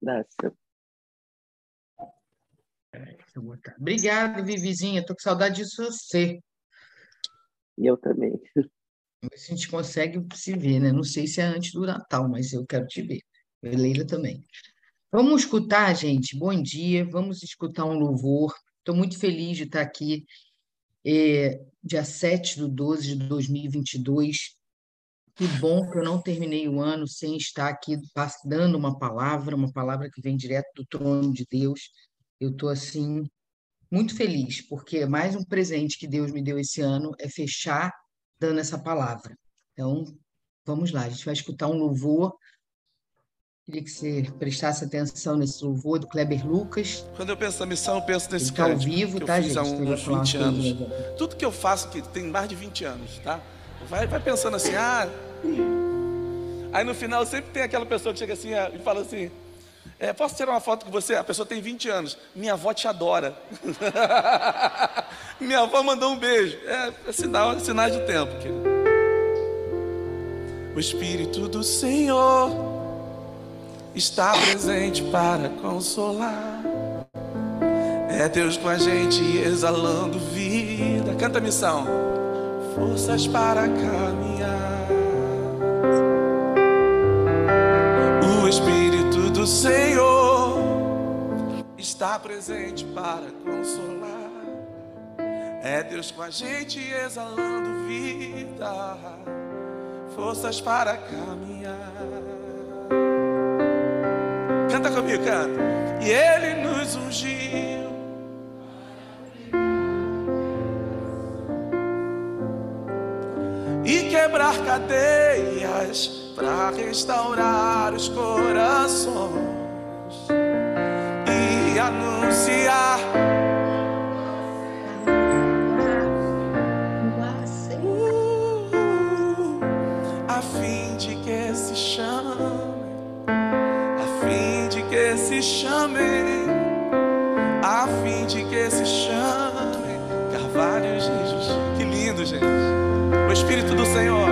Dácia. Obrigada, Vivizinha. Estou com saudade de você. E eu também. Ver se a gente consegue se ver, né? Não sei se é antes do Natal, mas eu quero te ver. E Leila também. Vamos escutar, gente. Bom dia. Vamos escutar um louvor. Estou muito feliz de estar aqui, é, dia 7 de 12 de 2022. Que bom que eu não terminei o ano sem estar aqui dando uma palavra, uma palavra que vem direto do trono de Deus. Eu estou, assim, muito feliz, porque mais um presente que Deus me deu esse ano é fechar dando essa palavra. Então, vamos lá, a gente vai escutar um louvor. Queria que você prestasse atenção nesse louvor do Kleber Lucas. Quando eu penso na missão, eu penso nesse Ele tá ao vivo, que tá, eu fiz gente? há uns falar 20 uma anos. Tudo que eu faço que tem mais de 20 anos, tá? Vai, vai pensando assim, ah. Aí no final sempre tem aquela pessoa que chega assim ah, e fala assim: é, posso tirar uma foto com você? A pessoa tem 20 anos. Minha avó te adora. Minha avó mandou um beijo. É, é sinal, é sinais do tempo, querido. O Espírito do Senhor está presente para consolar. É Deus com a gente exalando vida. Canta a missão. Forças para caminhar. Presente para consolar. É Deus com a gente exalando vida, forças para caminhar. Canta comigo, canta. E Ele nos ungiu. E quebrar cadeias para restaurar os corações anunciar Uh, a fim de que se chame, a fim de que se chame, a fim de que se chame Carvalho Jesus. Que lindo, gente. O Espírito do Senhor,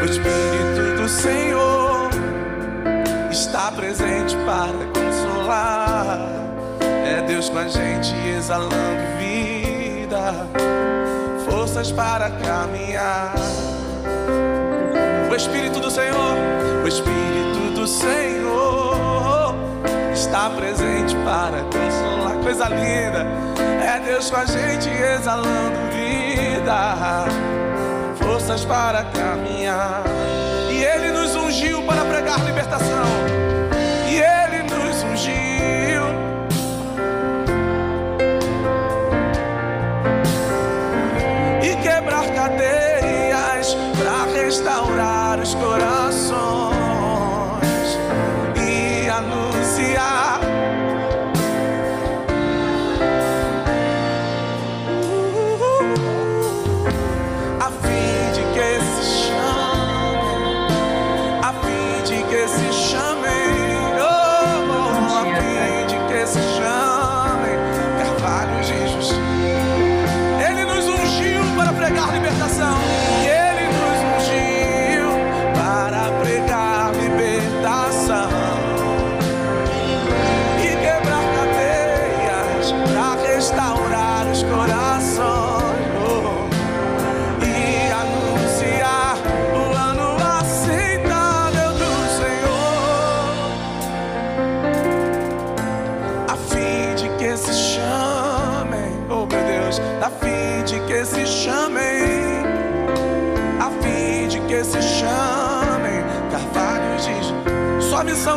o Espírito do Senhor está presente para consolar. Deus com a gente exalando vida, forças para caminhar. O Espírito do Senhor, o Espírito do Senhor está presente para consolar. Coisa linda, é Deus com a gente exalando vida, forças para caminhar. E Ele nos ungiu para pregar libertação.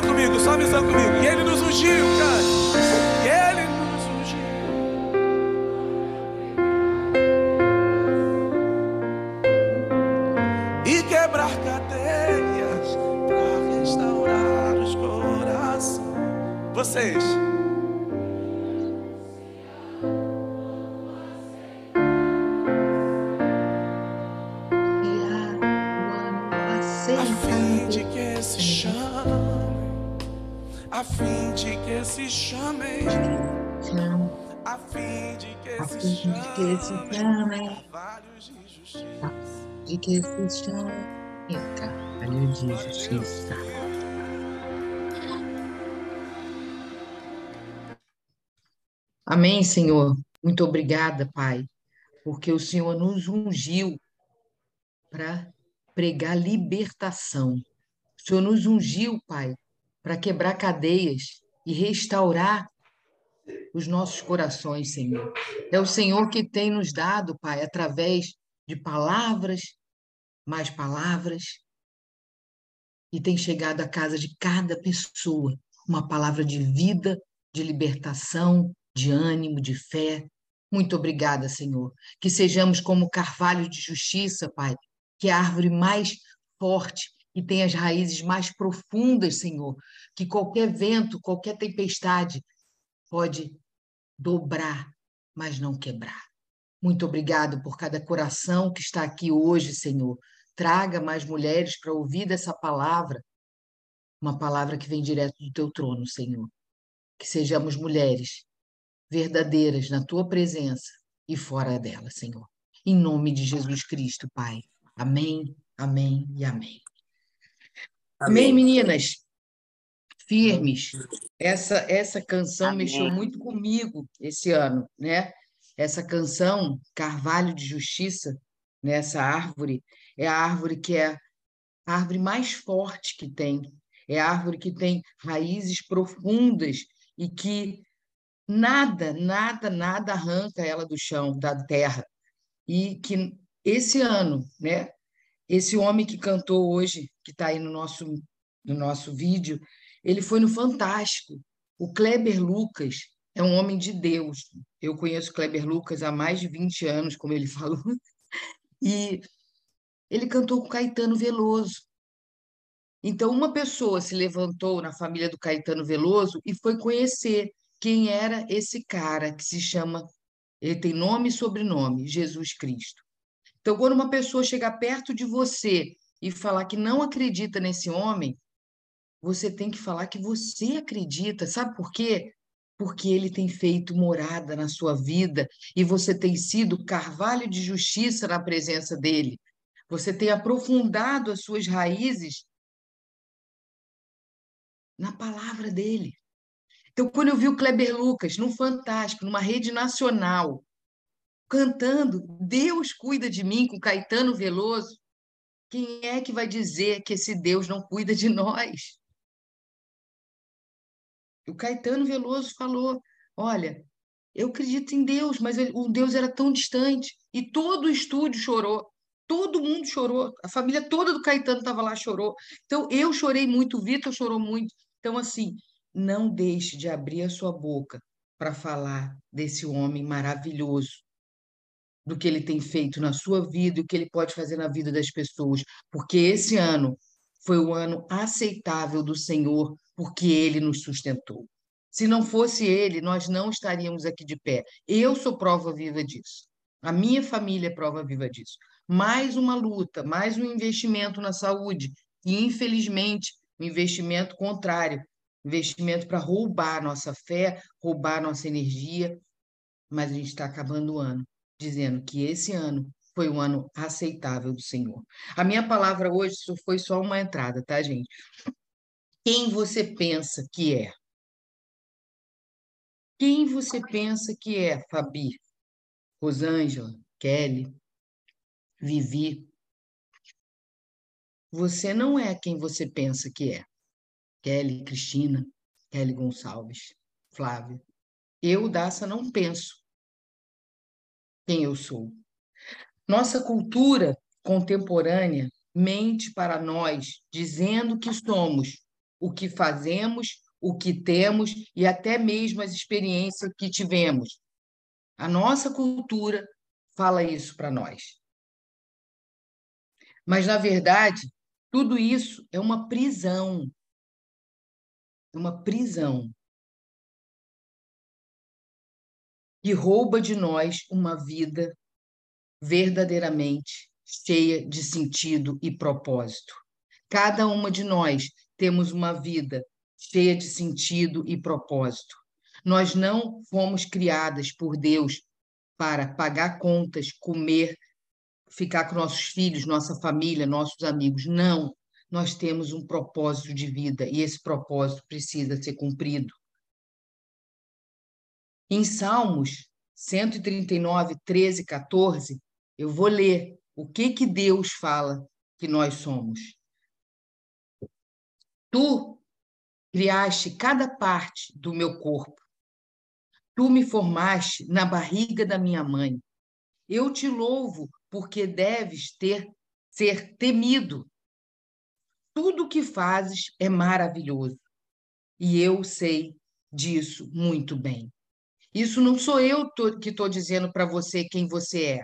Comigo, só missão comigo, e Ele nos ungiu, cara, que se chama? De que esse chama? é caralho de justiça. Amém, Senhor. Muito obrigada, Pai, porque o Senhor nos ungiu para pregar libertação. O Senhor nos ungiu, Pai, para quebrar cadeias e restaurar os nossos corações, Senhor. É o Senhor que tem nos dado, Pai, através de palavras, mais palavras, e tem chegado à casa de cada pessoa uma palavra de vida, de libertação, de ânimo, de fé. Muito obrigada, Senhor. Que sejamos como carvalho de justiça, Pai, que é a árvore mais forte e tem as raízes mais profundas, Senhor, que qualquer vento, qualquer tempestade pode dobrar, mas não quebrar. Muito obrigado por cada coração que está aqui hoje, Senhor. Traga mais mulheres para ouvir dessa palavra, uma palavra que vem direto do teu trono, Senhor. Que sejamos mulheres verdadeiras na tua presença e fora dela, Senhor. Em nome de Jesus Cristo, Pai. Amém, amém e amém. Amém, amém meninas. Firmes. Essa essa canção amém. mexeu muito comigo esse ano, né? Essa canção Carvalho de Justiça, nessa árvore, é a árvore que é a árvore mais forte que tem. É a árvore que tem raízes profundas e que nada, nada, nada arranca ela do chão, da terra. E que esse ano, né, esse homem que cantou hoje, que está aí no nosso, no nosso vídeo, ele foi no Fantástico. O Kleber Lucas é um homem de Deus. Eu conheço Kleber Lucas há mais de 20 anos, como ele falou. E ele cantou com Caetano Veloso. Então, uma pessoa se levantou na família do Caetano Veloso e foi conhecer quem era esse cara que se chama, ele tem nome e sobrenome, Jesus Cristo. Então, quando uma pessoa chegar perto de você e falar que não acredita nesse homem, você tem que falar que você acredita. Sabe por quê? Porque ele tem feito morada na sua vida e você tem sido carvalho de justiça na presença dele. Você tem aprofundado as suas raízes na palavra dele. Então, quando eu vi o Kleber Lucas no Fantástico, numa rede nacional, cantando Deus cuida de mim com Caetano Veloso, quem é que vai dizer que esse Deus não cuida de nós? O Caetano Veloso falou: Olha, eu acredito em Deus, mas o Deus era tão distante. E todo o estúdio chorou. Todo mundo chorou. A família toda do Caetano estava lá, chorou. Então, eu chorei muito, o Vitor chorou muito. Então, assim, não deixe de abrir a sua boca para falar desse homem maravilhoso, do que ele tem feito na sua vida e o que ele pode fazer na vida das pessoas, porque esse ano foi o ano aceitável do Senhor, porque ele nos sustentou. Se não fosse ele, nós não estaríamos aqui de pé. Eu sou prova viva disso. A minha família é prova viva disso. Mais uma luta, mais um investimento na saúde, e infelizmente, um investimento contrário, investimento para roubar nossa fé, roubar nossa energia, mas a gente está acabando o ano dizendo que esse ano foi um ano aceitável do Senhor. A minha palavra hoje foi só uma entrada, tá, gente? Quem você pensa que é? Quem você pensa que é, Fabi? Rosângela, Kelly, Vivi? Você não é quem você pensa que é. Kelly, Cristina, Kelly Gonçalves, Flávia. Eu, Daça, não penso quem eu sou. Nossa cultura contemporânea mente para nós, dizendo que somos o que fazemos, o que temos e até mesmo as experiências que tivemos. A nossa cultura fala isso para nós. Mas, na verdade, tudo isso é uma prisão uma prisão que rouba de nós uma vida verdadeiramente cheia de sentido e propósito. Cada uma de nós temos uma vida cheia de sentido e propósito. Nós não fomos criadas por Deus para pagar contas, comer, ficar com nossos filhos, nossa família, nossos amigos. Não nós temos um propósito de vida e esse propósito precisa ser cumprido. Em Salmos 139, 13, 14, eu vou ler o que que Deus fala que nós somos. Tu criaste cada parte do meu corpo. Tu me formaste na barriga da minha mãe. Eu te louvo porque deves ter ser temido. Tudo o que fazes é maravilhoso. E eu sei disso muito bem. Isso não sou eu que estou dizendo para você quem você é.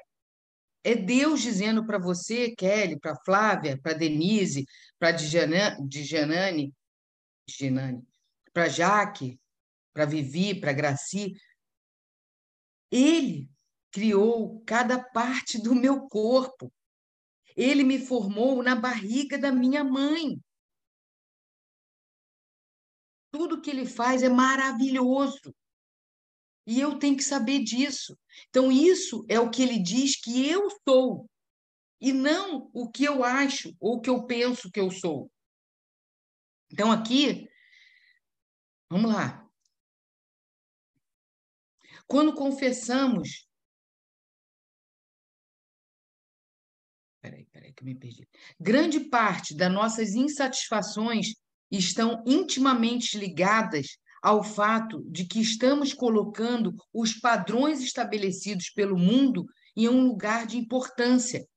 É Deus dizendo para você, Kelly, para Flávia, para Denise, para Djanane, para Jaque, para Vivi, para Graci. Ele criou cada parte do meu corpo. Ele me formou na barriga da minha mãe. Tudo que ele faz é maravilhoso. E eu tenho que saber disso. Então, isso é o que ele diz que eu sou, e não o que eu acho ou o que eu penso que eu sou. Então, aqui, vamos lá. Quando confessamos. Peraí, peraí, que eu me perdi. Grande parte das nossas insatisfações estão intimamente ligadas ao fato de que estamos colocando os padrões estabelecidos pelo mundo em um lugar de importância.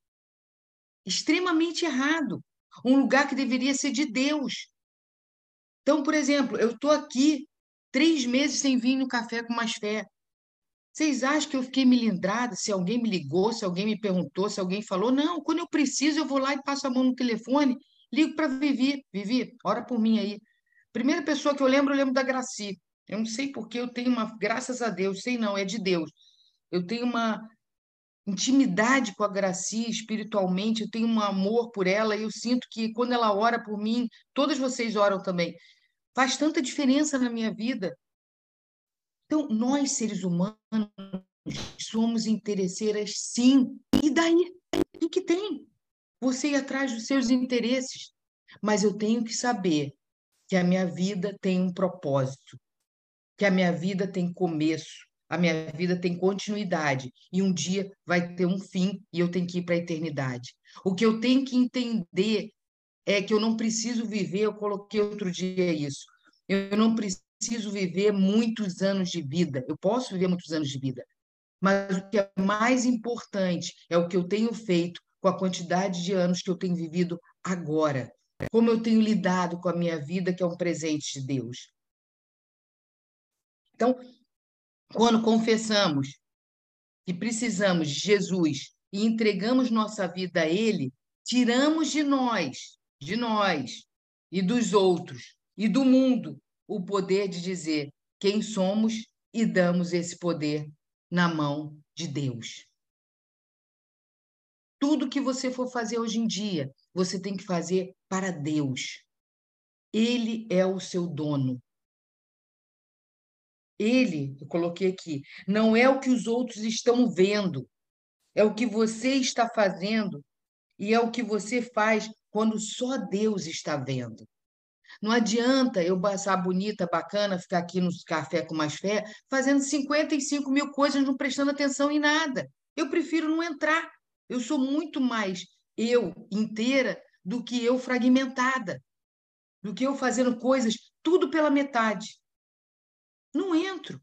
Extremamente errado. Um lugar que deveria ser de Deus. Então, por exemplo, eu estou aqui três meses sem vir no café com mais fé. Vocês acham que eu fiquei melindrada se alguém me ligou, se alguém me perguntou, se alguém falou? Não, quando eu preciso, eu vou lá e passo a mão no telefone, ligo para Vivi. Vivi, ora por mim aí. Primeira pessoa que eu lembro, eu lembro da Graci. Eu não sei porque eu tenho uma, graças a Deus, sei não, é de Deus. Eu tenho uma intimidade com a Graci espiritualmente, eu tenho um amor por ela e eu sinto que quando ela ora por mim, todas vocês oram também. Faz tanta diferença na minha vida. Então, nós seres humanos somos interesseiras sim. E daí? O que tem? Você ir atrás dos seus interesses. Mas eu tenho que saber que a minha vida tem um propósito, que a minha vida tem começo, a minha vida tem continuidade e um dia vai ter um fim e eu tenho que ir para a eternidade. O que eu tenho que entender é que eu não preciso viver, eu coloquei outro dia isso, eu não preciso viver muitos anos de vida, eu posso viver muitos anos de vida, mas o que é mais importante é o que eu tenho feito com a quantidade de anos que eu tenho vivido agora como eu tenho lidado com a minha vida, que é um presente de Deus. Então, quando confessamos que precisamos de Jesus e entregamos nossa vida a Ele, tiramos de nós, de nós e dos outros e do mundo o poder de dizer quem somos e damos esse poder na mão de Deus. Tudo que você for fazer hoje em dia, você tem que fazer para Deus. Ele é o seu dono. Ele, eu coloquei aqui, não é o que os outros estão vendo, é o que você está fazendo e é o que você faz quando só Deus está vendo. Não adianta eu passar bonita, bacana, ficar aqui no café com mais fé, fazendo 55 mil coisas, não prestando atenção em nada. Eu prefiro não entrar. Eu sou muito mais eu inteira do que eu fragmentada, do que eu fazendo coisas tudo pela metade. Não entro.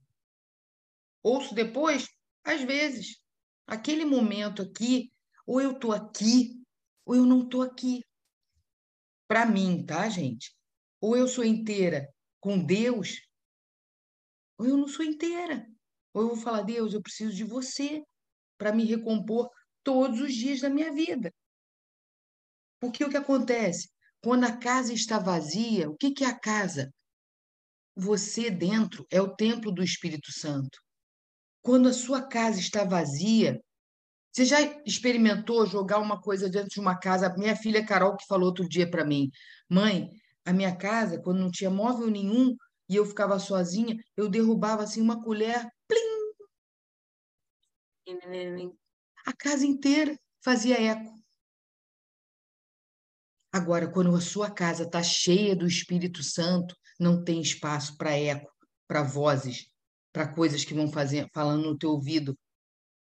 Ouço depois, às vezes, aquele momento aqui, ou eu estou aqui, ou eu não estou aqui. Para mim, tá, gente? Ou eu sou inteira com Deus, ou eu não sou inteira. Ou eu vou falar, Deus, eu preciso de você para me recompor todos os dias da minha vida. Porque o que acontece? Quando a casa está vazia, o que, que é a casa? Você dentro é o templo do Espírito Santo. Quando a sua casa está vazia, você já experimentou jogar uma coisa dentro de uma casa? Minha filha Carol que falou outro dia para mim, mãe, a minha casa, quando não tinha móvel nenhum e eu ficava sozinha, eu derrubava assim uma colher, plim! A casa inteira fazia eco. Agora, quando a sua casa está cheia do Espírito Santo, não tem espaço para eco, para vozes, para coisas que vão fazer, falando no teu ouvido,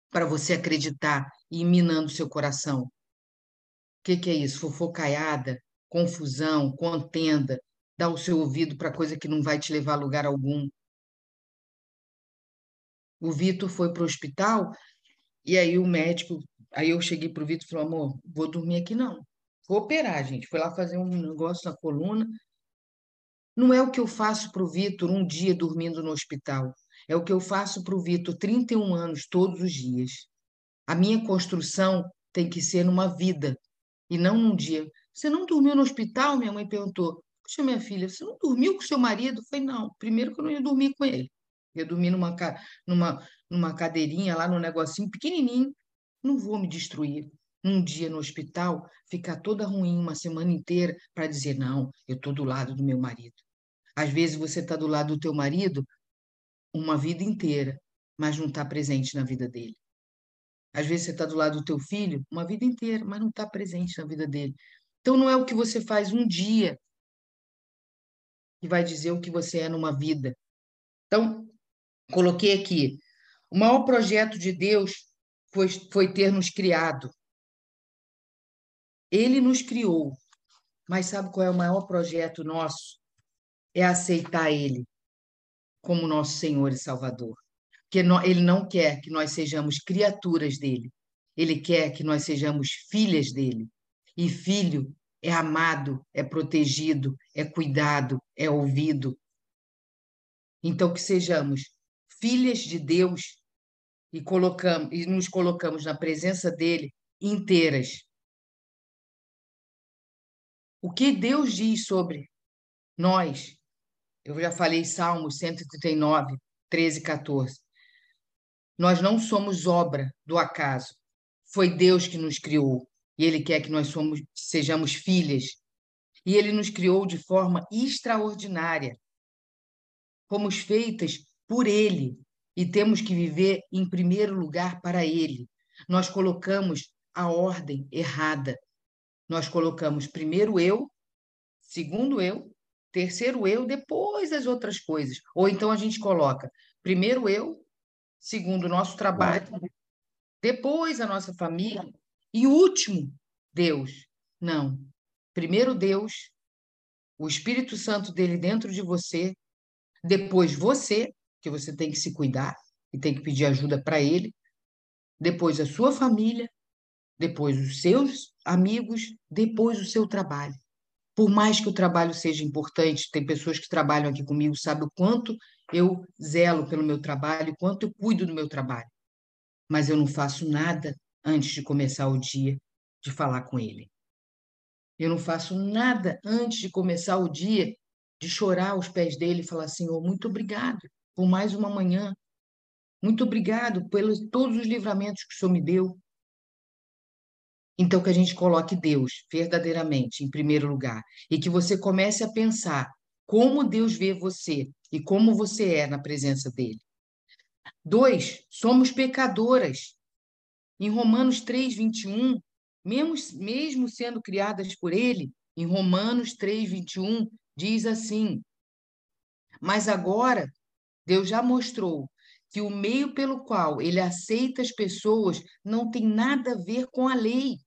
para você acreditar e minando seu coração. O que, que é isso? Fofocaiada, confusão, contenda, dar o seu ouvido para coisa que não vai te levar a lugar algum. O Vitor foi para o hospital e aí o médico, aí eu cheguei para o Vitor e falei, amor, vou dormir aqui não. Vou operar, gente. Foi lá fazer um negócio na coluna. Não é o que eu faço para o Vitor um dia dormindo no hospital. É o que eu faço para o Vitor 31 anos todos os dias. A minha construção tem que ser numa vida e não num dia. Você não dormiu no hospital? Minha mãe perguntou. Puxa, minha filha, você não dormiu com seu marido? Eu falei, não. Primeiro que eu não ia dormir com ele. Eu ia dormir numa, numa, numa cadeirinha lá, num negocinho pequenininho. Não vou me destruir. Um dia no hospital, ficar toda ruim uma semana inteira para dizer, não, eu estou do lado do meu marido. Às vezes você está do lado do teu marido uma vida inteira, mas não está presente na vida dele. Às vezes você está do lado do teu filho uma vida inteira, mas não está presente na vida dele. Então não é o que você faz um dia que vai dizer o que você é numa vida. Então, coloquei aqui, o maior projeto de Deus foi, foi ter nos criado. Ele nos criou, mas sabe qual é o maior projeto nosso? É aceitar Ele como nosso Senhor e Salvador. Porque Ele não quer que nós sejamos criaturas dele, Ele quer que nós sejamos filhas dele. E filho é amado, é protegido, é cuidado, é ouvido. Então, que sejamos filhas de Deus e, colocamos, e nos colocamos na presença dele inteiras. O que Deus diz sobre nós eu já falei Salmos 139, 13 e 14. Nós não somos obra do acaso. Foi Deus que nos criou e Ele quer que nós somos, sejamos filhas. E Ele nos criou de forma extraordinária. Fomos feitas por Ele e temos que viver em primeiro lugar para Ele. Nós colocamos a ordem errada. Nós colocamos primeiro eu, segundo eu terceiro eu, depois as outras coisas. Ou então a gente coloca primeiro eu, segundo o nosso trabalho, depois a nossa família e último Deus. Não. Primeiro Deus, o Espírito Santo dele dentro de você, depois você, que você tem que se cuidar e tem que pedir ajuda para ele, depois a sua família, depois os seus amigos, depois o seu trabalho por mais que o trabalho seja importante, tem pessoas que trabalham aqui comigo, sabe o quanto eu zelo pelo meu trabalho, o quanto eu cuido do meu trabalho. Mas eu não faço nada antes de começar o dia de falar com ele. Eu não faço nada antes de começar o dia de chorar aos pés dele e falar: Senhor, muito obrigado por mais uma manhã. Muito obrigado pelos todos os livramentos que o Senhor me deu. Então, que a gente coloque Deus verdadeiramente em primeiro lugar e que você comece a pensar como Deus vê você e como você é na presença dele. Dois, somos pecadoras. Em Romanos 3, 21, mesmo, mesmo sendo criadas por ele, em Romanos 3, 21, diz assim: Mas agora Deus já mostrou que o meio pelo qual ele aceita as pessoas não tem nada a ver com a lei.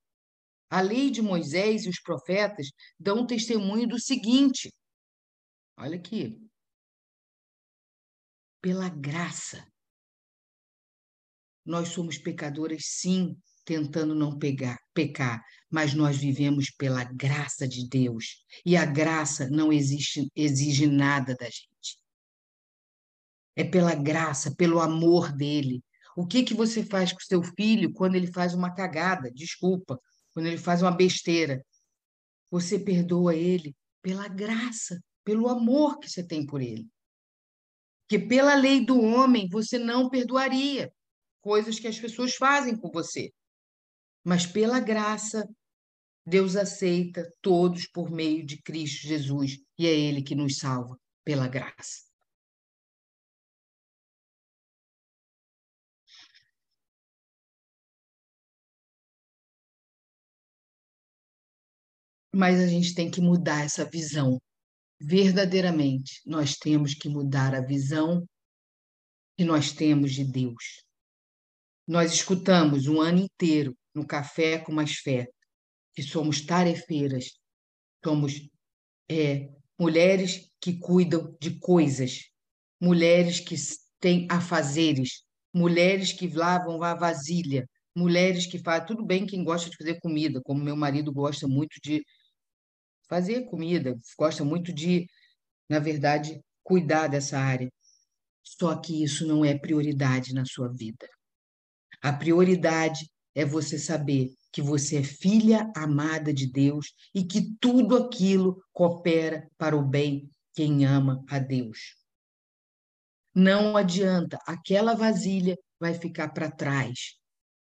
A lei de Moisés e os profetas dão testemunho do seguinte: olha aqui. Pela graça. Nós somos pecadoras, sim, tentando não pegar, pecar, mas nós vivemos pela graça de Deus. E a graça não existe, exige nada da gente. É pela graça, pelo amor dele. O que que você faz com seu filho quando ele faz uma cagada? Desculpa, quando ele faz uma besteira, você perdoa ele pela graça, pelo amor que você tem por ele. Que pela lei do homem você não perdoaria coisas que as pessoas fazem com você. Mas pela graça, Deus aceita todos por meio de Cristo Jesus e é Ele que nos salva pela graça. Mas a gente tem que mudar essa visão. Verdadeiramente, nós temos que mudar a visão que nós temos de Deus. Nós escutamos um ano inteiro no Café com Mais Fé que somos tarefeiras, somos é, mulheres que cuidam de coisas, mulheres que têm afazeres, mulheres que lavam a vasilha, mulheres que fazem. Tudo bem quem gosta de fazer comida, como meu marido gosta muito de fazer comida, gosta muito de, na verdade, cuidar dessa área. Só que isso não é prioridade na sua vida. A prioridade é você saber que você é filha amada de Deus e que tudo aquilo coopera para o bem quem ama a Deus. Não adianta, aquela vasilha vai ficar para trás.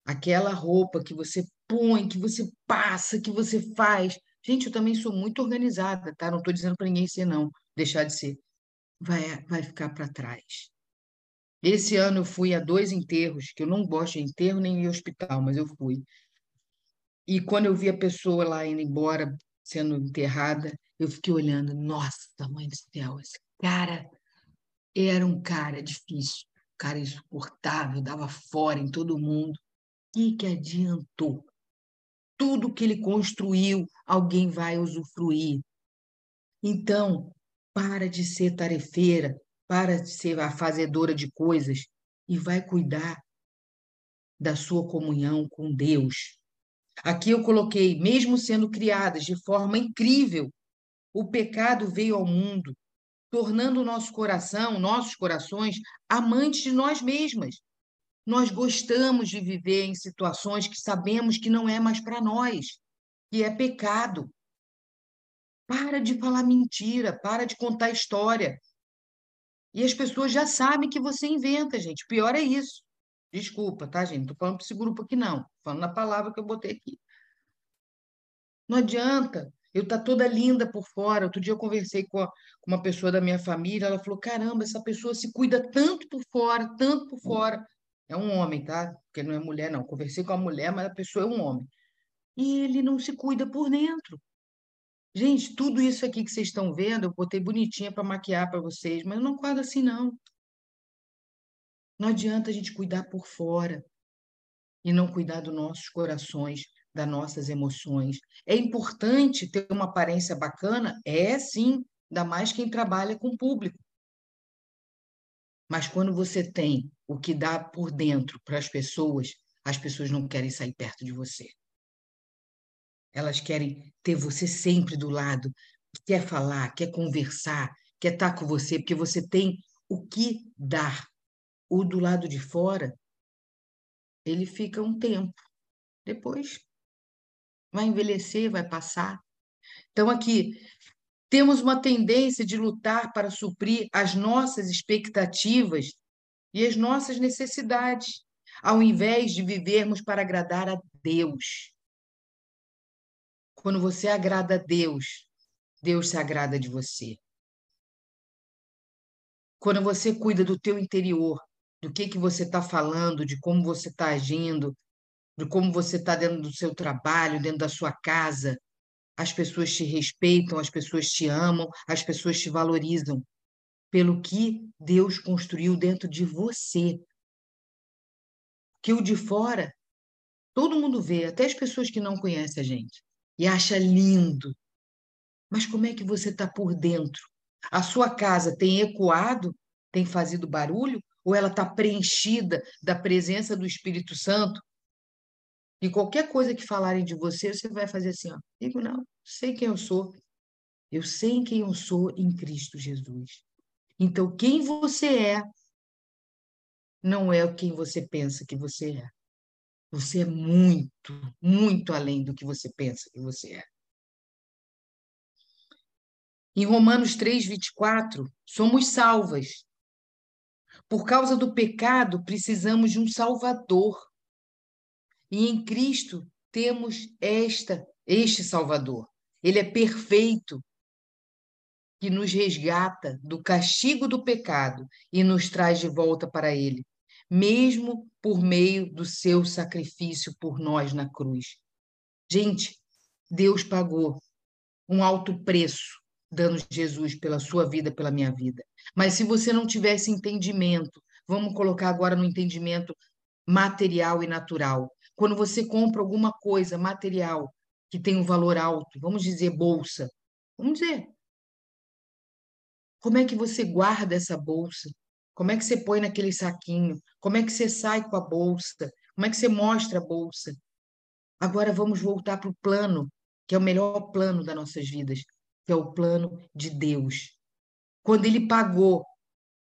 Aquela roupa que você põe, que você passa, que você faz. Gente, eu também sou muito organizada, tá? Não estou dizendo para ninguém ser não, deixar de ser. Vai, vai ficar para trás. Esse ano eu fui a dois enterros, que eu não gosto de enterro nem de hospital, mas eu fui. E quando eu vi a pessoa lá indo embora, sendo enterrada, eu fiquei olhando, nossa, mãe do céu, esse cara era um cara difícil, um cara insuportável, dava fora em todo mundo. O que, que adiantou? Tudo que ele construiu, alguém vai usufruir. Então, para de ser tarefeira, para de ser a fazedora de coisas e vai cuidar da sua comunhão com Deus. Aqui eu coloquei, mesmo sendo criadas de forma incrível, o pecado veio ao mundo, tornando o nosso coração, nossos corações, amantes de nós mesmas. Nós gostamos de viver em situações que sabemos que não é mais para nós, que é pecado. Para de falar mentira, para de contar história. E as pessoas já sabem que você inventa, gente. O pior é isso. Desculpa, tá, gente? Não estou falando para esse grupo aqui, não. Estou falando na palavra que eu botei aqui. Não adianta. Eu tá toda linda por fora. Outro dia eu conversei com, a, com uma pessoa da minha família. Ela falou: caramba, essa pessoa se cuida tanto por fora, tanto por fora. É um homem, tá? Porque não é mulher, não. Conversei com a mulher, mas a pessoa é um homem. E ele não se cuida por dentro. Gente, tudo isso aqui que vocês estão vendo, eu botei bonitinha para maquiar para vocês, mas eu não quadro assim, não. Não adianta a gente cuidar por fora e não cuidar dos nossos corações, das nossas emoções. É importante ter uma aparência bacana? É sim, ainda mais quem trabalha com público. Mas quando você tem o que dá por dentro para as pessoas, as pessoas não querem sair perto de você. Elas querem ter você sempre do lado, quer falar, quer conversar, quer estar com você, porque você tem o que dar. O do lado de fora, ele fica um tempo. Depois vai envelhecer, vai passar. Então, aqui, temos uma tendência de lutar para suprir as nossas expectativas e as nossas necessidades, ao invés de vivermos para agradar a Deus. Quando você agrada a Deus, Deus se agrada de você. Quando você cuida do teu interior, do que que você está falando, de como você está agindo, de como você está dentro do seu trabalho, dentro da sua casa. As pessoas te respeitam, as pessoas te amam, as pessoas te valorizam pelo que Deus construiu dentro de você. Que o de fora, todo mundo vê, até as pessoas que não conhecem a gente, e acha lindo. Mas como é que você está por dentro? A sua casa tem ecoado, tem fazido barulho, ou ela está preenchida da presença do Espírito Santo? E qualquer coisa que falarem de você, você vai fazer assim, ó. Digo, não, sei quem eu sou. Eu sei quem eu sou em Cristo Jesus. Então, quem você é não é quem você pensa que você é. Você é muito, muito além do que você pensa que você é. Em Romanos 3, 24, somos salvas. Por causa do pecado, precisamos de um Salvador. E em Cristo temos esta, este Salvador. Ele é perfeito, que nos resgata do castigo do pecado e nos traz de volta para ele, mesmo por meio do seu sacrifício por nós na cruz. Gente, Deus pagou um alto preço dando Jesus pela sua vida, pela minha vida. Mas se você não tivesse entendimento, vamos colocar agora no entendimento material e natural. Quando você compra alguma coisa material que tem um valor alto, vamos dizer bolsa, vamos dizer, como é que você guarda essa bolsa? Como é que você põe naquele saquinho? Como é que você sai com a bolsa? Como é que você mostra a bolsa? Agora vamos voltar para o plano, que é o melhor plano das nossas vidas, que é o plano de Deus. Quando ele pagou,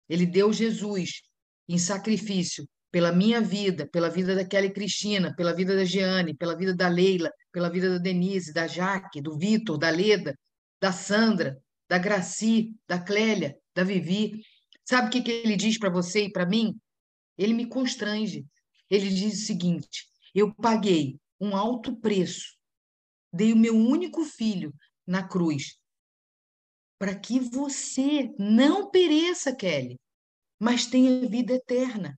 ele deu Jesus em sacrifício pela minha vida, pela vida da Kelly Cristina, pela vida da Jeane, pela vida da Leila, pela vida da Denise, da Jaque, do Vitor, da Leda, da Sandra, da Graci, da Clélia, da Vivi. Sabe o que, que ele diz para você e para mim? Ele me constrange. Ele diz o seguinte: eu paguei um alto preço, dei o meu único filho na cruz, para que você não pereça, Kelly, mas tenha vida eterna.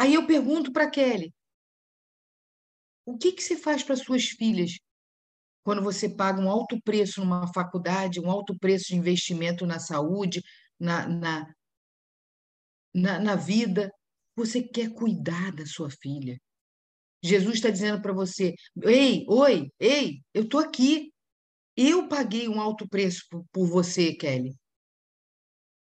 Aí eu pergunto para Kelly: o que, que você faz para suas filhas quando você paga um alto preço numa faculdade, um alto preço de investimento na saúde, na, na, na, na vida, você quer cuidar da sua filha. Jesus está dizendo para você: ei, oi, ei, eu estou aqui. Eu paguei um alto preço por, por você, Kelly.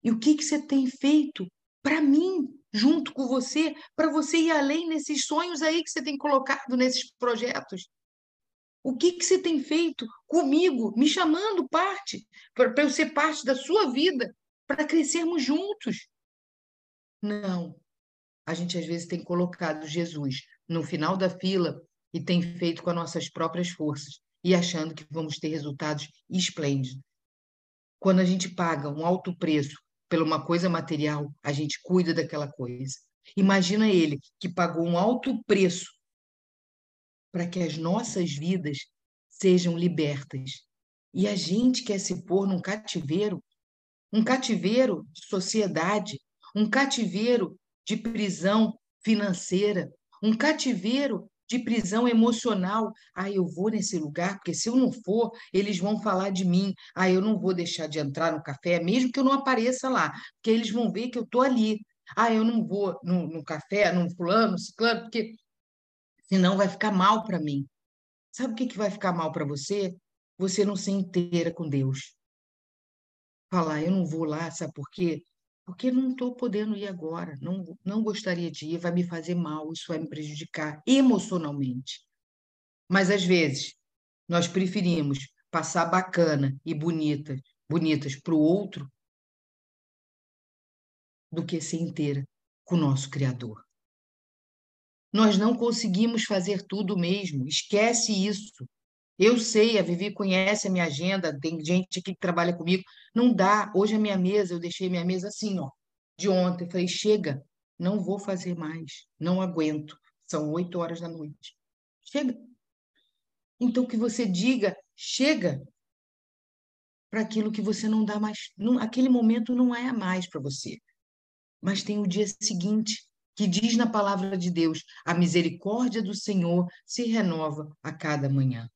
E o que, que você tem feito para mim, junto com você, para você ir além nesses sonhos aí que você tem colocado nesses projetos? O que, que você tem feito comigo, me chamando parte, para eu ser parte da sua vida, para crescermos juntos? Não. A gente às vezes tem colocado Jesus no final da fila e tem feito com as nossas próprias forças e achando que vamos ter resultados esplêndidos. Quando a gente paga um alto preço por uma coisa material, a gente cuida daquela coisa. Imagina ele que pagou um alto preço para que as nossas vidas sejam libertas. E a gente quer se pôr num cativeiro, um cativeiro de sociedade, um cativeiro de prisão financeira, um cativeiro de prisão emocional. Ah, eu vou nesse lugar, porque se eu não for, eles vão falar de mim. Ah, eu não vou deixar de entrar no café, mesmo que eu não apareça lá, porque eles vão ver que eu estou ali. Ah, eu não vou no, no café, no fulano, no ciclano, porque senão vai ficar mal para mim. Sabe o que, que vai ficar mal para você? Você não se inteira com Deus. Falar, eu não vou lá, sabe por quê? Porque não estou podendo ir agora, não, não gostaria de ir, vai me fazer mal, isso vai me prejudicar emocionalmente. Mas às vezes nós preferimos passar bacana e bonita, bonitas para o outro do que ser inteira com o nosso Criador. Nós não conseguimos fazer tudo mesmo, esquece isso. Eu sei, a Vivi conhece a minha agenda, tem gente que trabalha comigo. Não dá. Hoje a minha mesa, eu deixei minha mesa assim, ó, de ontem. Falei, chega, não vou fazer mais, não aguento. São oito horas da noite. Chega. Então que você diga, chega para aquilo que você não dá mais. Não, aquele momento não é mais para você. Mas tem o dia seguinte, que diz na palavra de Deus: a misericórdia do Senhor se renova a cada manhã.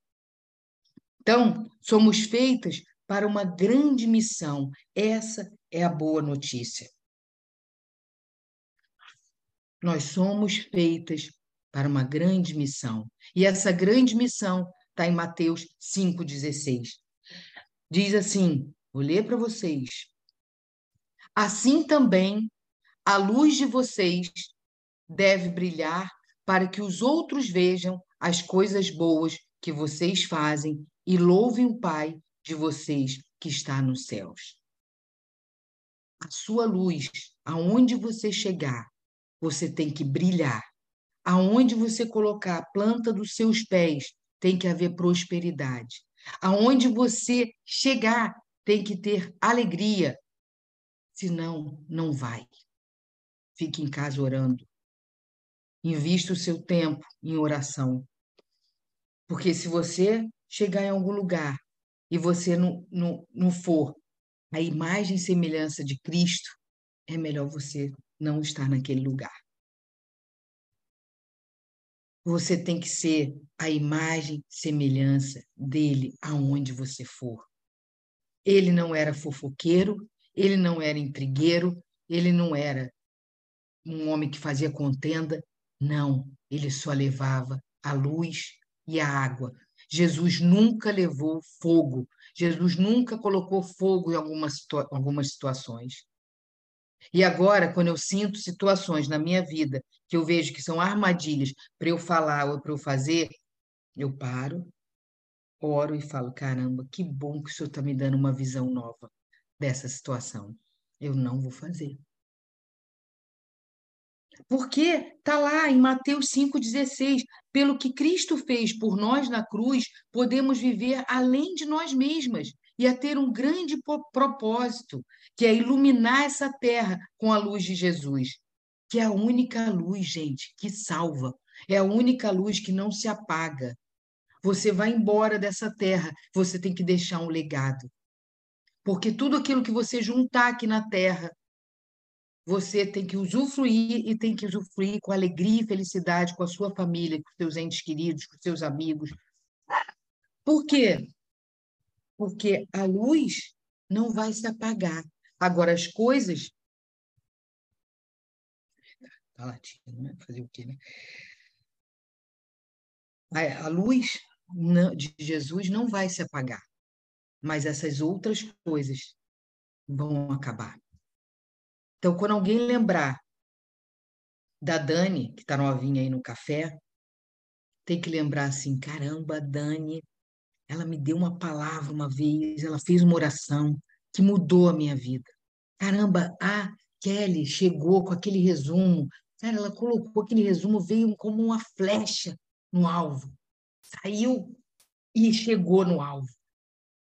Então, somos feitas para uma grande missão. Essa é a boa notícia. Nós somos feitas para uma grande missão. E essa grande missão está em Mateus 5,16. Diz assim: vou ler para vocês. Assim também a luz de vocês deve brilhar para que os outros vejam as coisas boas que vocês fazem e louvem o Pai de vocês que está nos céus. A sua luz, aonde você chegar, você tem que brilhar. Aonde você colocar a planta dos seus pés, tem que haver prosperidade. Aonde você chegar, tem que ter alegria. Senão, não vai. Fique em casa orando. Invista o seu tempo em oração. Porque se você chegar em algum lugar e você não, não, não for a imagem e semelhança de Cristo, é melhor você não estar naquele lugar. Você tem que ser a imagem semelhança dele aonde você for. Ele não era fofoqueiro, ele não era intrigueiro, ele não era um homem que fazia contenda. Não, ele só levava a luz e a água. Jesus nunca levou fogo. Jesus nunca colocou fogo em algumas, situa algumas situações. E agora, quando eu sinto situações na minha vida que eu vejo que são armadilhas para eu falar ou para eu fazer, eu paro, oro e falo: caramba, que bom que o Senhor está me dando uma visão nova dessa situação. Eu não vou fazer. Porque está lá em Mateus 5,16: pelo que Cristo fez por nós na cruz, podemos viver além de nós mesmas e a ter um grande propósito, que é iluminar essa terra com a luz de Jesus, que é a única luz, gente, que salva, é a única luz que não se apaga. Você vai embora dessa terra, você tem que deixar um legado. Porque tudo aquilo que você juntar aqui na terra, você tem que usufruir e tem que usufruir com alegria e felicidade com a sua família, com seus entes queridos, com seus amigos. Por quê? Porque a luz não vai se apagar. Agora, as coisas. Tá latindo, né? Fazer o quê, né? A luz de Jesus não vai se apagar, mas essas outras coisas vão acabar. Então, quando alguém lembrar da Dani, que está novinha aí no café, tem que lembrar assim: caramba, Dani, ela me deu uma palavra uma vez, ela fez uma oração que mudou a minha vida. Caramba, a Kelly chegou com aquele resumo, cara, ela colocou aquele resumo, veio como uma flecha no alvo, saiu e chegou no alvo.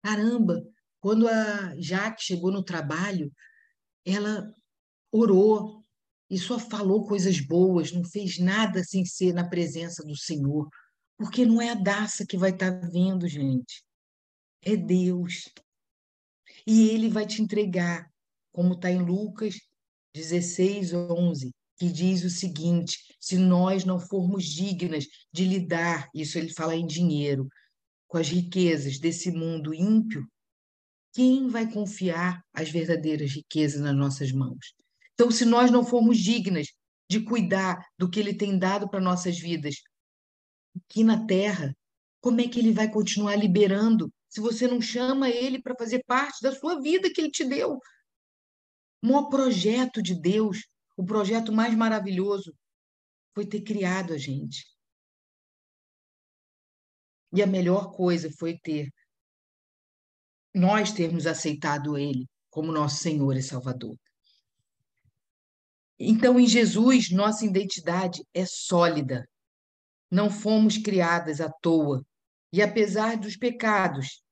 Caramba, quando a Jaque chegou no trabalho, ela orou e só falou coisas boas, não fez nada sem ser na presença do Senhor. Porque não é a Daça que vai estar tá vendo, gente. É Deus. E ele vai te entregar, como está em Lucas 16, 11, que diz o seguinte: se nós não formos dignas de lidar, isso ele fala em dinheiro, com as riquezas desse mundo ímpio, quem vai confiar as verdadeiras riquezas nas nossas mãos? Então, se nós não formos dignas de cuidar do que Ele tem dado para nossas vidas aqui na Terra, como é que Ele vai continuar liberando se você não chama Ele para fazer parte da sua vida que Ele te deu? O maior projeto de Deus, o projeto mais maravilhoso, foi ter criado a gente. E a melhor coisa foi ter nós termos aceitado Ele como nosso Senhor e Salvador. Então, em Jesus, nossa identidade é sólida. Não fomos criadas à toa. E apesar dos pecados,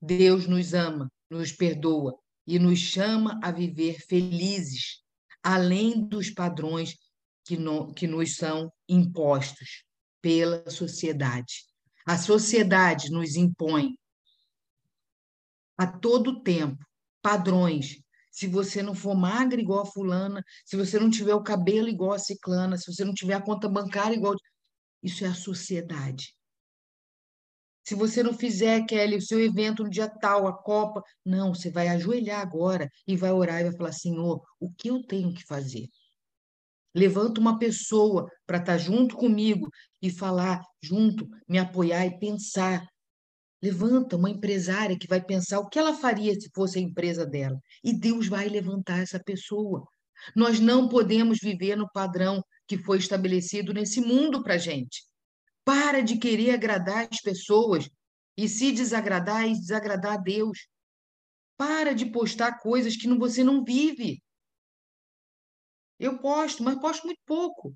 Deus nos ama, nos perdoa e nos chama a viver felizes, além dos padrões que, no, que nos são impostos pela sociedade. A sociedade nos impõe a todo tempo padrões se você não for magra igual a fulana, se você não tiver o cabelo igual a ciclana, se você não tiver a conta bancária igual. Isso é a sociedade. Se você não fizer, Kelly, o seu evento no dia tal, a Copa, não, você vai ajoelhar agora e vai orar e vai falar: Senhor, o que eu tenho que fazer? Levanta uma pessoa para estar tá junto comigo e falar junto, me apoiar e pensar Levanta uma empresária que vai pensar o que ela faria se fosse a empresa dela. E Deus vai levantar essa pessoa. Nós não podemos viver no padrão que foi estabelecido nesse mundo para gente. Para de querer agradar as pessoas e se desagradar e desagradar a Deus. Para de postar coisas que você não vive. Eu posto, mas posto muito pouco.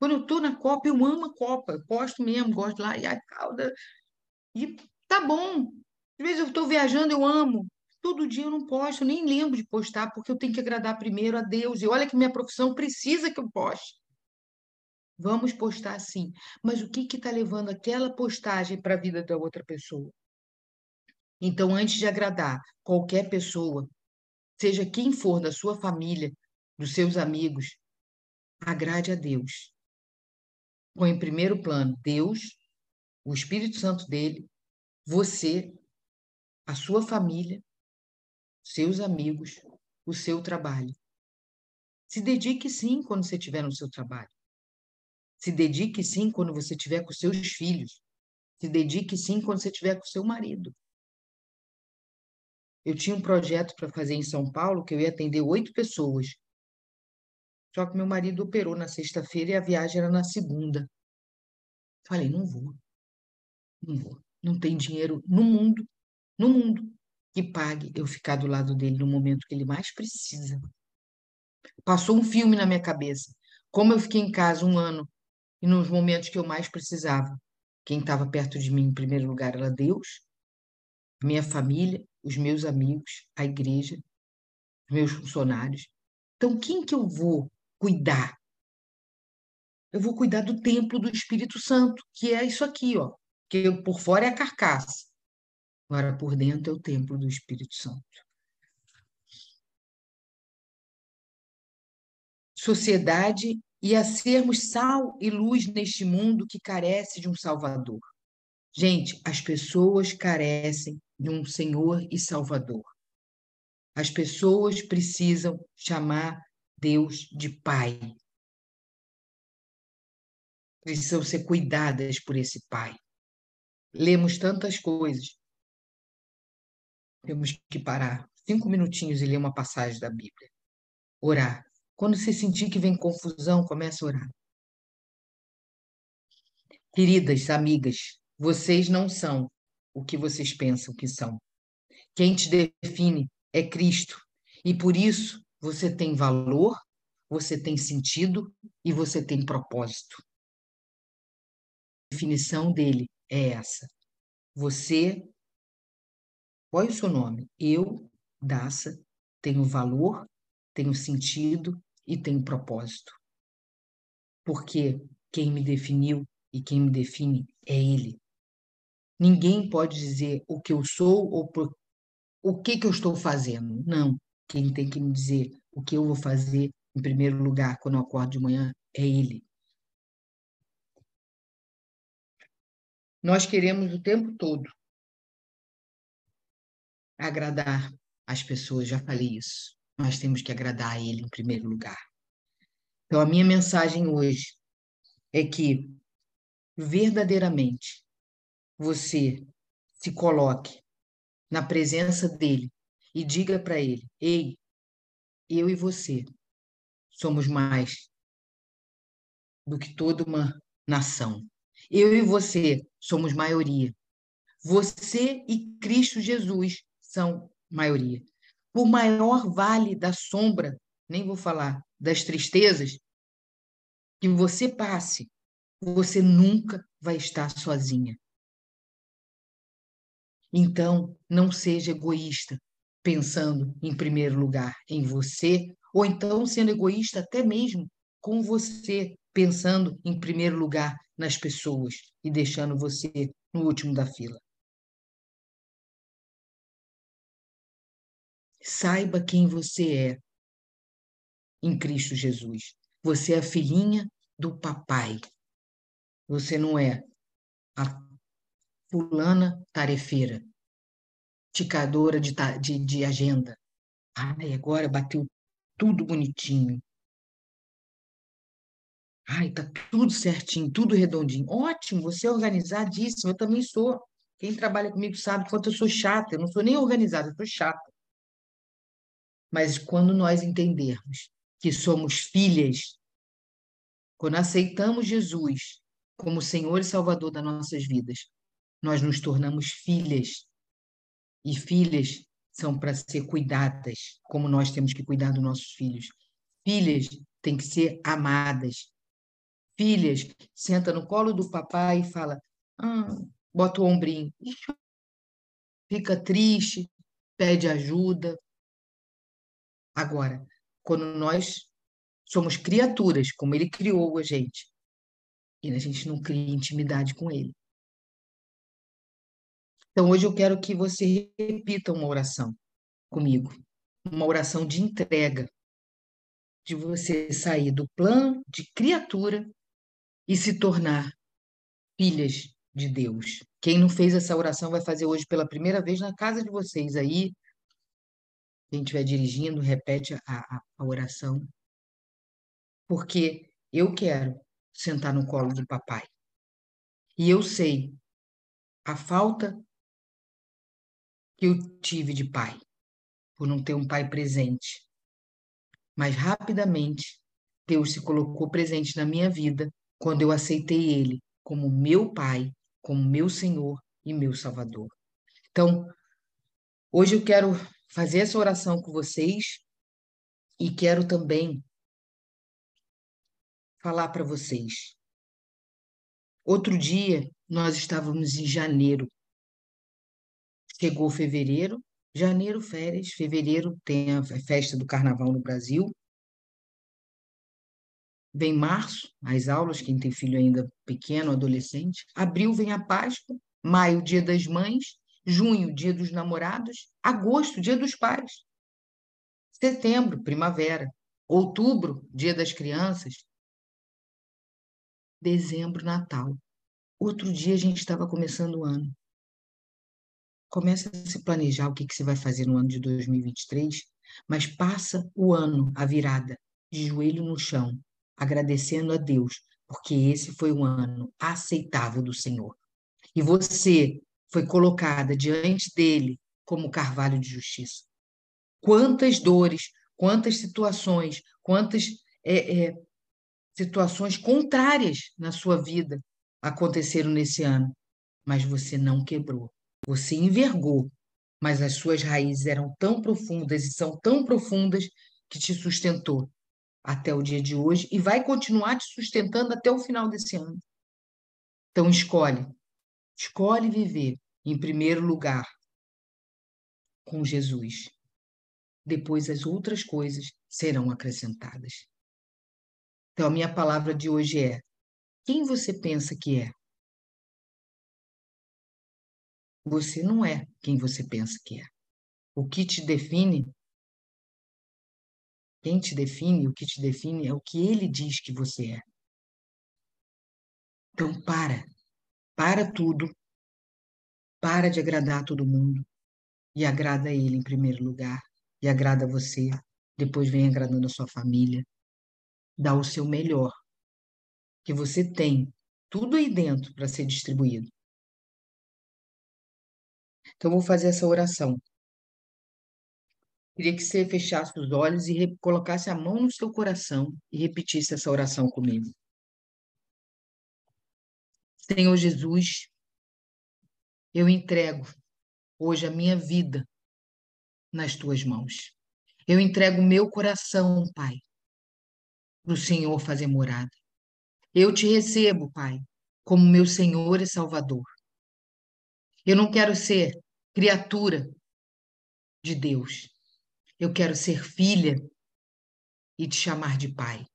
Quando eu estou na Copa, eu amo a Copa. Eu posto mesmo, gosto lá, e a calda. E Tá bom. Às vezes eu estou viajando, eu amo. Todo dia eu não posto, eu nem lembro de postar, porque eu tenho que agradar primeiro a Deus. E olha que minha profissão precisa que eu poste. Vamos postar sim. Mas o que está levando aquela postagem para a vida da outra pessoa? Então, antes de agradar qualquer pessoa, seja quem for da sua família, dos seus amigos, agrade a Deus. Põe em primeiro plano Deus, o Espírito Santo dele você, a sua família, seus amigos, o seu trabalho. Se dedique sim quando você estiver no seu trabalho. Se dedique sim quando você estiver com seus filhos. Se dedique sim quando você estiver com seu marido. Eu tinha um projeto para fazer em São Paulo que eu ia atender oito pessoas. Só que meu marido operou na sexta-feira e a viagem era na segunda. Falei, não vou. Não vou. Não tem dinheiro no mundo, no mundo, que pague eu ficar do lado dele no momento que ele mais precisa. Passou um filme na minha cabeça. Como eu fiquei em casa um ano e nos momentos que eu mais precisava. Quem estava perto de mim, em primeiro lugar, era Deus, minha família, os meus amigos, a igreja, meus funcionários. Então, quem que eu vou cuidar? Eu vou cuidar do templo do Espírito Santo, que é isso aqui, ó. Que por fora é a carcaça. Agora, por dentro é o templo do Espírito Santo. Sociedade e a sermos sal e luz neste mundo que carece de um Salvador. Gente, as pessoas carecem de um Senhor e Salvador. As pessoas precisam chamar Deus de Pai. Precisam ser cuidadas por esse Pai. Lemos tantas coisas. Temos que parar cinco minutinhos e ler uma passagem da Bíblia. Orar. Quando você sentir que vem confusão, comece a orar. Queridas amigas, vocês não são o que vocês pensam que são. Quem te define é Cristo. E por isso você tem valor, você tem sentido e você tem propósito. A definição dele é essa. Você, qual é o seu nome? Eu, Daça, tenho valor, tenho sentido e tenho propósito. Porque quem me definiu e quem me define é Ele. Ninguém pode dizer o que eu sou ou por, o que, que eu estou fazendo. Não. Quem tem que me dizer o que eu vou fazer em primeiro lugar quando eu acordo de manhã é Ele. Nós queremos o tempo todo agradar as pessoas, já falei isso. Nós temos que agradar a Ele em primeiro lugar. Então, a minha mensagem hoje é que verdadeiramente você se coloque na presença dele e diga para ele: Ei, eu e você somos mais do que toda uma nação. Eu e você somos maioria. Você e Cristo Jesus são maioria. Por maior vale da sombra, nem vou falar das tristezas, que você passe, você nunca vai estar sozinha. Então, não seja egoísta, pensando em primeiro lugar em você, ou então sendo egoísta até mesmo com você, pensando em primeiro lugar nas pessoas e deixando você no último da fila. Saiba quem você é em Cristo Jesus. Você é a filhinha do papai. Você não é a fulana tarefeira, ticadora de, de, de agenda. Ai, agora bateu tudo bonitinho. Ai, tá tudo certinho, tudo redondinho. Ótimo, você é organizadíssimo, eu também sou. Quem trabalha comigo sabe quanto eu sou chata. Eu não sou nem organizada, eu sou chata. Mas quando nós entendermos que somos filhas, quando aceitamos Jesus como Senhor e Salvador das nossas vidas, nós nos tornamos filhas. E filhas são para ser cuidadas, como nós temos que cuidar dos nossos filhos. Filhas têm que ser amadas. Filhas, senta no colo do papai e fala, ah, bota o ombrinho, fica triste, pede ajuda. Agora, quando nós somos criaturas, como ele criou a gente, e a gente não cria intimidade com ele, então, hoje eu quero que você repita uma oração comigo, uma oração de entrega, de você sair do plano de criatura e se tornar filhas de Deus. Quem não fez essa oração vai fazer hoje pela primeira vez na casa de vocês aí. Quem estiver dirigindo, repete a, a, a oração. porque eu quero sentar no colo do papai. E eu sei a falta que eu tive de pai, por não ter um pai presente. Mas rapidamente, Deus se colocou presente na minha vida quando eu aceitei Ele como meu pai, como meu Senhor e meu Salvador. Então, hoje eu quero fazer essa oração com vocês e quero também falar para vocês. Outro dia, nós estávamos em janeiro. Chegou fevereiro, janeiro, férias, fevereiro tem a festa do carnaval no Brasil. Vem março, as aulas, quem tem filho ainda pequeno, adolescente. Abril vem a Páscoa, maio, dia das mães, junho, dia dos namorados, agosto, dia dos pais. Setembro, primavera. Outubro, dia das crianças. Dezembro, Natal. Outro dia a gente estava começando o ano. Começa a se planejar o que, que você vai fazer no ano de 2023, mas passa o ano, a virada, de joelho no chão, agradecendo a Deus, porque esse foi um ano aceitável do Senhor. E você foi colocada diante dele como carvalho de justiça. Quantas dores, quantas situações, quantas é, é, situações contrárias na sua vida aconteceram nesse ano, mas você não quebrou. Você envergou, mas as suas raízes eram tão profundas e são tão profundas que te sustentou até o dia de hoje e vai continuar te sustentando até o final desse ano. Então escolhe, escolhe viver em primeiro lugar com Jesus. Depois as outras coisas serão acrescentadas. Então a minha palavra de hoje é: quem você pensa que é? Você não é quem você pensa que é. O que te define, quem te define, o que te define é o que ele diz que você é. Então, para. Para tudo. Para de agradar todo mundo. E agrada ele em primeiro lugar. E agrada você. Depois vem agradando a sua família. Dá o seu melhor que você tem tudo aí dentro para ser distribuído. Então, vou fazer essa oração. Queria que você fechasse os olhos e colocasse a mão no seu coração e repetisse essa oração comigo. Senhor Jesus, eu entrego hoje a minha vida nas tuas mãos. Eu entrego o meu coração, Pai, para o Senhor fazer morada. Eu te recebo, Pai, como meu Senhor e Salvador. Eu não quero ser criatura de Deus. Eu quero ser filha e te chamar de Pai.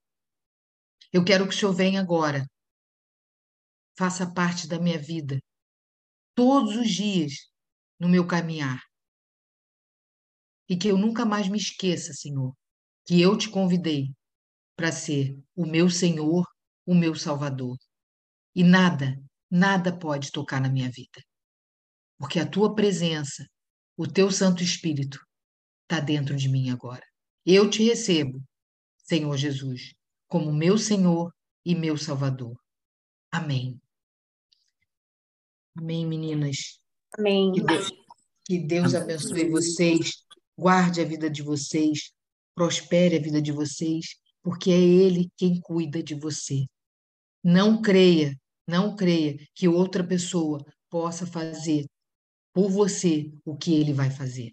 Eu quero que o Senhor venha agora, faça parte da minha vida, todos os dias no meu caminhar. E que eu nunca mais me esqueça, Senhor, que eu te convidei para ser o meu Senhor o meu Salvador. E nada, nada pode tocar na minha vida. Porque a tua presença, o teu Santo Espírito, está dentro de mim agora. Eu te recebo, Senhor Jesus, como meu Senhor e meu Salvador. Amém. Amém, meninas. Amém. Que Deus, que Deus abençoe vocês, guarde a vida de vocês, prospere a vida de vocês porque é Ele quem cuida de você. Não creia, não creia que outra pessoa possa fazer por você o que Ele vai fazer.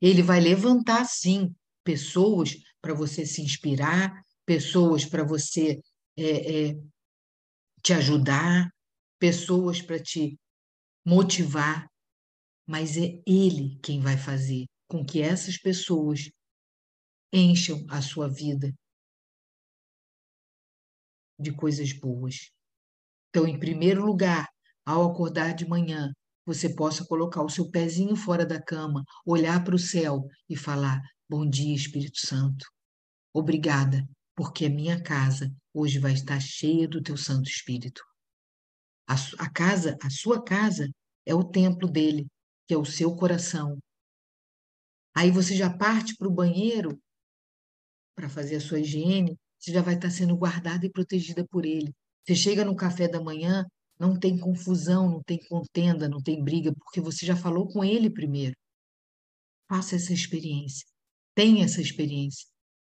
Ele vai levantar, sim, pessoas para você se inspirar, pessoas para você é, é, te ajudar, pessoas para te motivar, mas é Ele quem vai fazer com que essas pessoas encham a sua vida de coisas boas. Então, em primeiro lugar, ao acordar de manhã, você possa colocar o seu pezinho fora da cama, olhar para o céu e falar: Bom dia, Espírito Santo. Obrigada, porque a minha casa hoje vai estar cheia do teu Santo Espírito. A, a casa, a sua casa, é o templo dele, que é o seu coração. Aí você já parte para o banheiro para fazer a sua higiene, você já vai estar sendo guardada e protegida por Ele. Você chega no café da manhã, não tem confusão, não tem contenda, não tem briga, porque você já falou com Ele primeiro. Faça essa experiência. Tenha essa experiência.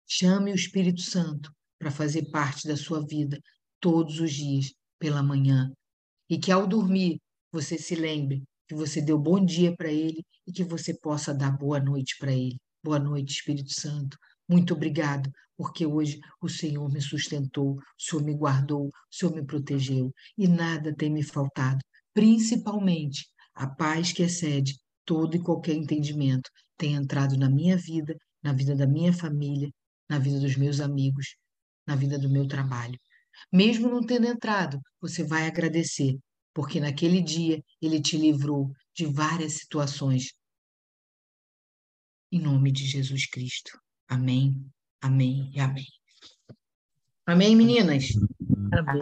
Chame o Espírito Santo para fazer parte da sua vida todos os dias, pela manhã. E que ao dormir, você se lembre que você deu bom dia para Ele e que você possa dar boa noite para Ele. Boa noite, Espírito Santo. Muito obrigado, porque hoje o Senhor me sustentou, o Senhor me guardou, o Senhor me protegeu e nada tem me faltado, principalmente a paz que excede todo e qualquer entendimento tem entrado na minha vida, na vida da minha família, na vida dos meus amigos, na vida do meu trabalho. Mesmo não tendo entrado, você vai agradecer, porque naquele dia ele te livrou de várias situações. Em nome de Jesus Cristo. Amém, amém e amém. Amém, meninas? Amém.